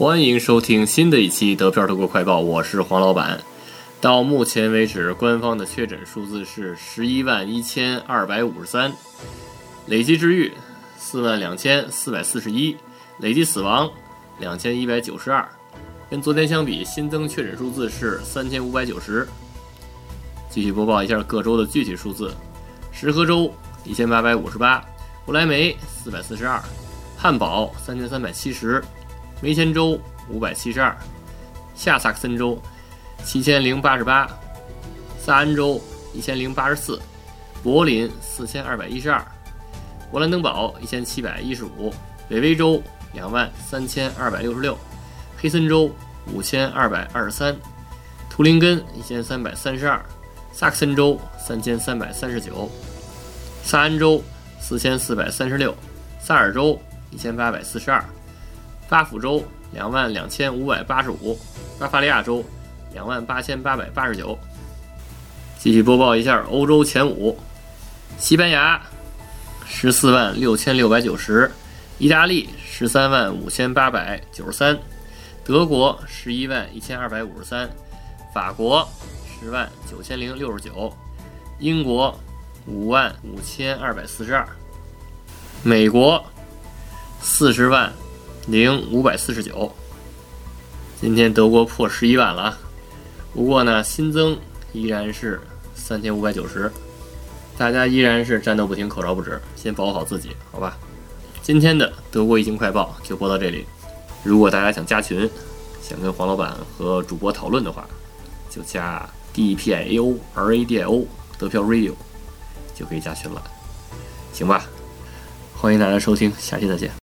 欢迎收听新的一期德票德国快报，我是黄老板。到目前为止，官方的确诊数字是十一万一千二百五十三，累计治愈四万两千四百四十一，累计死亡两千一百九十二。跟昨天相比，新增确诊数字是三千五百九十。继续播报一下各州的具体数字：石河州一千八百五十八，不来梅四百四十二，汉堡三千三百七十。梅前州五百七十二，下萨克森州七千零八十八，萨安州一千零八十四，柏林四千二百一十二，勃兰登堡一千七百一十五，北威州两万三千二百六十六，黑森州五千二百二十三，图林根一千三百三十二，萨克森州三千三百三十九，萨安州四千四百三十六，萨尔州一千八百四十二。巴甫州两万两千五百八十五，巴伐利亚州两万八千八百八十九。继续播报一下欧洲前五：西班牙十四万六千六百九十，意大利十三万五千八百九十三，德国十一万一千二百五十三，法国十万九千零六十九，英国五万五千二百四十二，美国四十万。零五百四十九，今天德国破十一万了，不过呢，新增依然是三千五百九十，大家依然是战斗不停，口罩不止，先保护好自己，好吧？今天的德国疫情快报就播到这里，如果大家想加群，想跟黄老板和主播讨论的话，就加 D P I A O R A D I O 德票 Radio 就可以加群了，行吧？欢迎大家收听，下期再见。